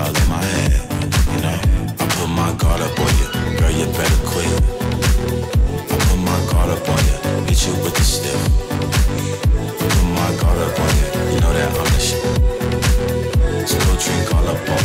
clouds in my head. You know, I put my guard up on you, girl, you better quit. I put my guard up on you, hit you with the stiff. I put my guard up on you, you know that I'm the shit. So don't drink all up on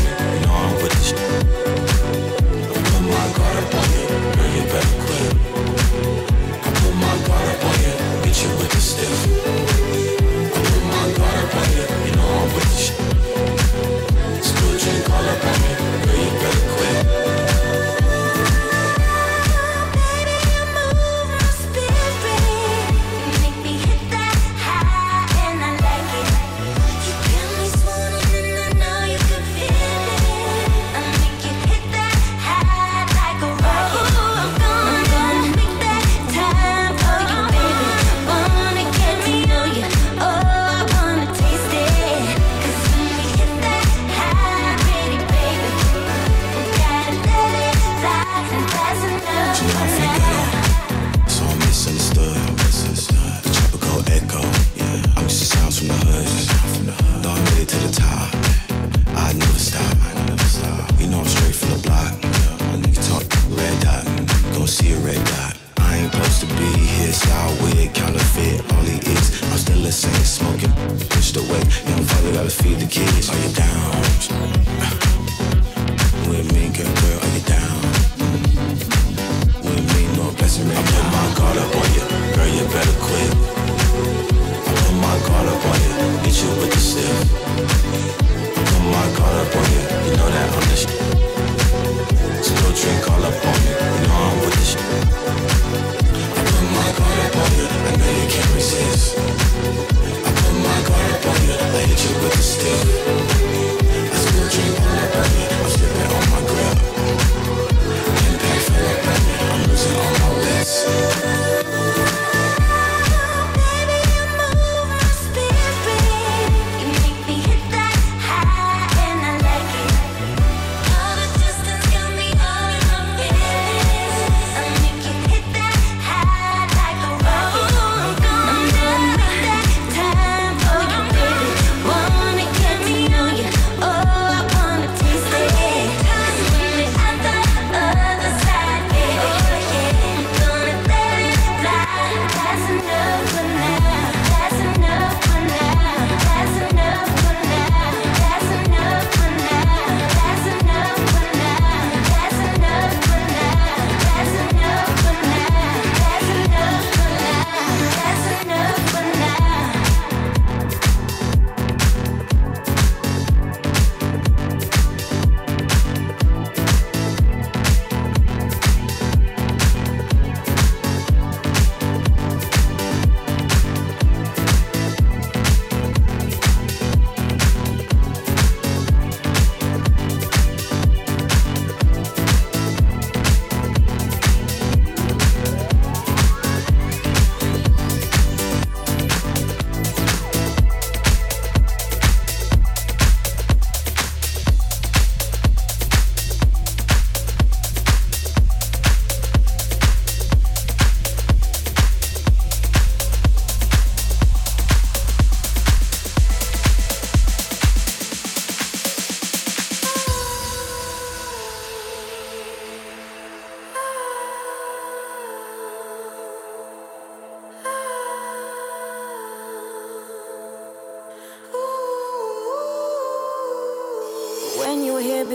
Yes.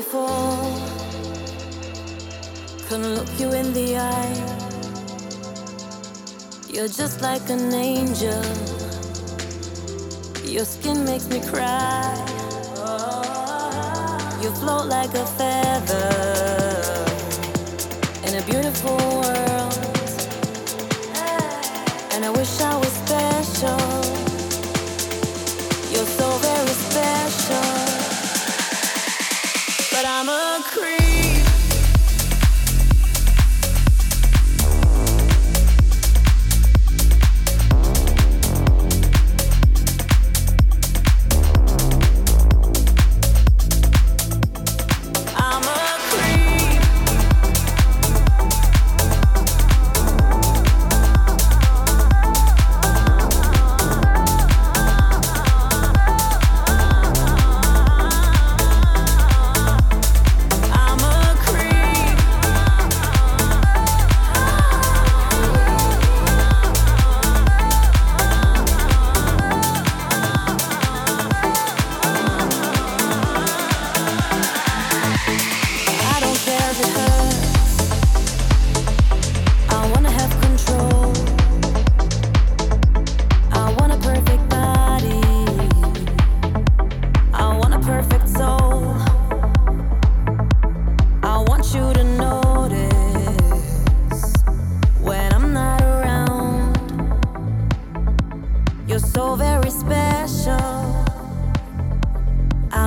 before can look you in the eye. You're just like an angel. Your skin makes me cry. You float like a feather in a beautiful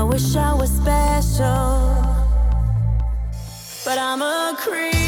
wish I was special, but I'm a creep.